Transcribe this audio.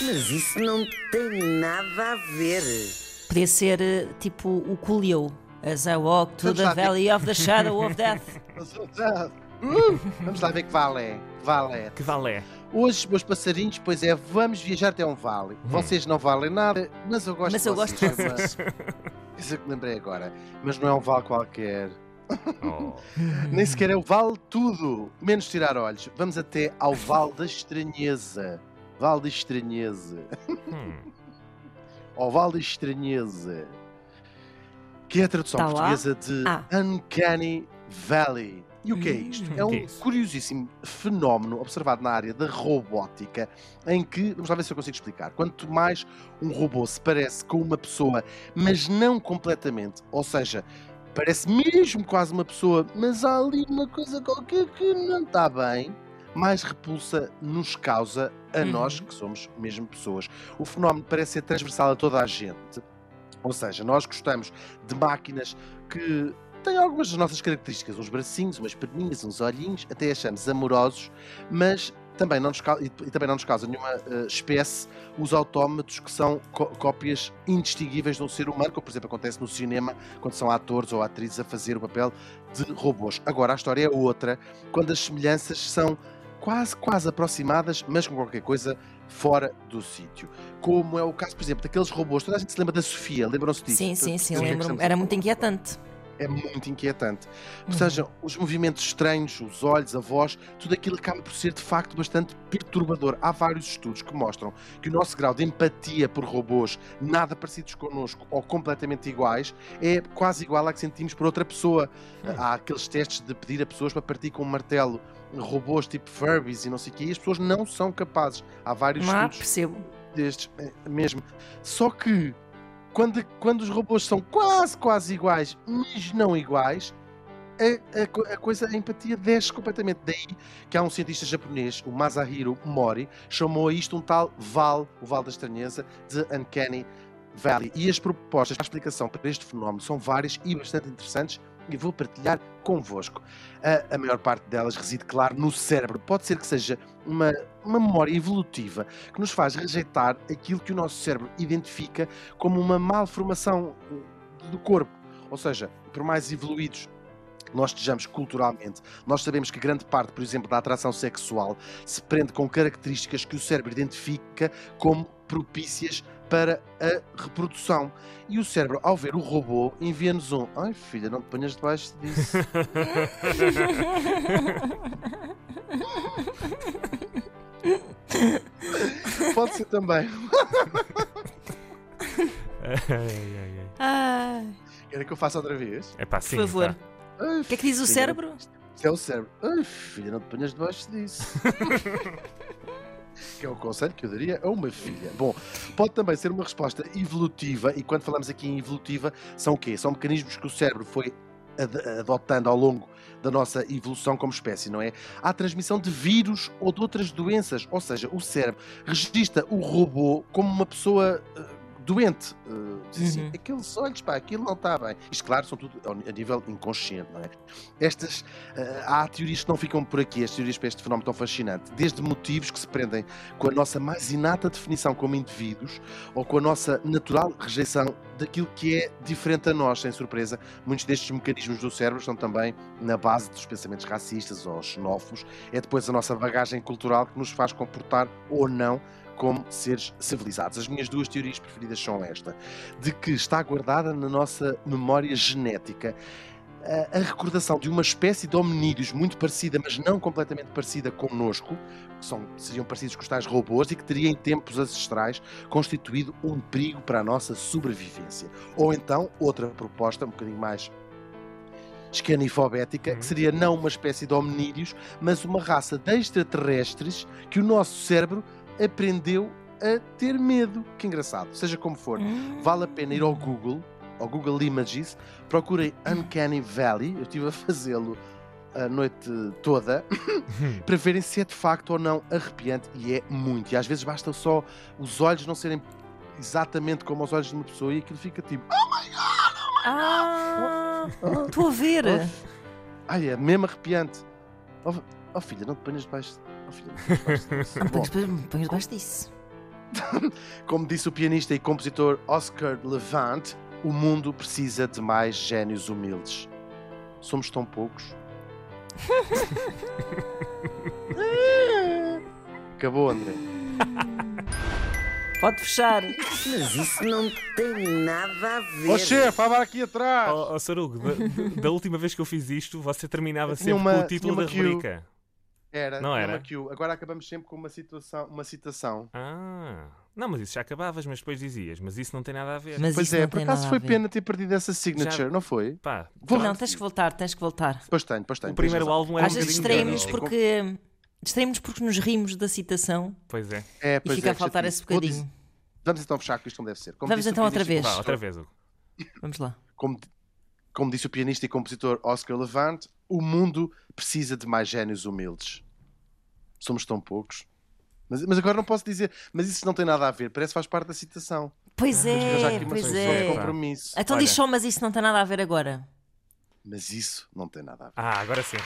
Mas isso não tem nada a ver. Podia ser eh, tipo o Coolio. As I walk to Vamos the lá ver. valley of the shadow of death. Uh, vamos lá ver que vale. Vale. Que valé. Hoje, meus passarinhos, pois é, vamos viajar até um vale. Vocês não valem nada, mas eu gosto Mas de eu gosto vocês. de vocês. Isso é que me lembrei agora. Mas não é um vale qualquer. Oh. Nem sequer é o vale tudo. Menos tirar olhos. Vamos até ao Vale da Estranheza. Vale da Estranheza. Hum. Ao Vale da Estranheza. Que é a tradução Tá lá? portuguesa de Ah. Uncanny Valley. E o que é isto? Hum, é um que é isso? curiosíssimo fenómeno observado na área da robótica, em que, vamos lá ver se eu consigo explicar. Quanto mais um robô se parece com uma pessoa, mas não completamente, ou seja, parece mesmo quase uma pessoa, mas há ali uma coisa qualquer que não está bem, mais repulsa nos causa a Uhum. nós, que somos mesmo pessoas. O fenómeno parece ser transversal a toda a gente. Ou seja, nós gostamos de máquinas que têm algumas das nossas características, uns bracinhos, umas perninhas, uns olhinhos, até achamos amorosos, mas também não nos, cau- e também não nos causa nenhuma eh, espécie os autómatos que são có- cópias indistinguíveis de um ser humano, como por exemplo acontece no cinema, quando são atores ou atrizes a fazer o papel de robôs. Agora, a história é outra, quando as semelhanças são quase, quase aproximadas, mas com qualquer coisa fora do sítio. Como é o caso, por exemplo, daqueles robôs, toda a gente se lembra da Sofia, lembram-se disso? Sim, sim, sim, é a Era muito inquietante. É muito inquietante. Ou Uhum. seja, os movimentos estranhos, os olhos, a voz, tudo aquilo acaba por ser de facto bastante perturbador. Há vários estudos que mostram que o nosso grau de empatia por robôs, nada parecidos connosco ou completamente iguais, é quase igual à que sentimos por outra pessoa. Há aqueles testes de pedir a pessoas para partir com um martelo robôs tipo Furbies e não sei o quê, e as pessoas não são capazes. Há vários Ah, estudos percebo. destes é, mesmo. Só que quando, quando os robôs são quase, quase iguais, mas não iguais, a, a a coisa, a empatia desce completamente. Daí que há um cientista japonês, o Masahiro Mori, chamou a isto um tal Val, o Val da Estranheza, de Uncanny Valley. E as propostas para a explicação para este fenómeno são várias e bastante interessantes e vou partilhar convosco. A, a maior parte delas reside, claro, no cérebro. Pode ser que seja uma, uma memória evolutiva que nos faz rejeitar aquilo que o nosso cérebro identifica como uma malformação eh, do corpo. Ou seja, por mais evoluídos nós estejamos culturalmente, nós sabemos que grande parte, por exemplo, da atração sexual se prende com características que o cérebro identifica como propícias para a reprodução. E o cérebro, ao ver o robô, envia-nos um: Ai filha, não te ponhas debaixo disso. Pode ser também. Ai, ai, ai. Querem que eu faça outra vez? É pá, por sim. favor. tá. Ai, O que é que diz o cérebro? Isto é o cérebro. Ai, filha, não te ponhas debaixo disso. que é o conselho que eu daria a uma filha. Bom, pode também ser uma resposta evolutiva, e quando falamos aqui em evolutiva, são o quê? São mecanismos que o cérebro foi ad- adotando ao longo da nossa evolução como espécie, não é? Há transmissão de vírus ou de outras doenças, ou seja, o cérebro registra o robô como uma pessoa eh, doente. Eh, diz assim, Uhum. aqueles olhos, pá, aquilo não está bem. Isto, claro, são tudo a nível inconsciente, não é? Estas, eh, há teorias que não ficam por aqui, as teorias para este fenómeno tão fascinante, desde motivos que se prendem com a nossa mais inata definição como indivíduos ou com a nossa natural rejeição daquilo que é diferente a nós, sem surpresa. Muitos destes mecanismos do cérebro estão também na base dos pensamentos racistas ou xenófobos. É depois a nossa bagagem cultural que nos faz comportar ou não como seres civilizados. As minhas duas teorias preferidas são esta, de que está guardada na nossa memória genética a, recordação de uma espécie de hominídeos muito parecida, mas não completamente parecida connosco, que são, seriam parecidos com os tais robôs e que teria em tempos ancestrais constituído um perigo para a nossa sobrevivência. Ou então, outra proposta, um bocadinho mais escanifobética, Uhum. que seria não uma espécie de hominídeos, mas uma raça de extraterrestres que o nosso cérebro aprendeu a ter medo. Que engraçado. Seja como for, Hum. vale a pena ir ao Google, ao Google Images, procurem Uncanny Valley, eu estive a fazê-lo a noite toda, para verem se é de facto ou não arrepiante, e é muito. E às vezes basta só os olhos não serem exatamente como os olhos de uma pessoa e aquilo fica tipo. Ah, "Ah, estou a ver. oh, Ai, é mesmo arrepiante. Oh, oh, filha, não te ponhas debaixo. Não te ponhas debaixo disso." Como disse o pianista e compositor Oscar Levant, o mundo precisa de mais génios humildes. Somos tão poucos. Acabou, André. Pode fechar. Mas isso não tem nada a ver. Ó chefe, estava aqui atrás! Oh, oh, Sarugo, da, da última vez que eu fiz isto, você terminava sempre uma- com o título da rubrica. Era, Não era? uma cue. Agora acabamos sempre com uma situação. Uma citação. Ah, não, mas isso já acabavas, mas depois dizias, mas isso não tem nada a ver. Mas Pois é, por acaso foi pena ter perdido essa signature, Já- não foi? Pá, Vou Não, tens que voltar, tens que voltar. Pois tenho, pois tenho. o primeiro razão. álbum era Às um vezes bocadinho distraímos velho. porque. Distraímos porque nos rimos da citação Pois é. É, e pois fica é, a faltar esse bocadinho. Vamos então fechar que isto não deve ser. Como Vamos então outra e vez. Vá, outra vez, Hugo. Vamos lá. como, como disse o pianista e compositor Oscar Levant, o mundo precisa de mais génios humildes. Somos tão poucos. Mas, mas agora não posso dizer, mas isso não tem nada a ver, parece que faz parte da citação. Pois é, pois é. compromisso. Então Olha. diz só, mas isso não tem nada a ver agora. Mas isso não tem nada a ver. Ah, agora sim.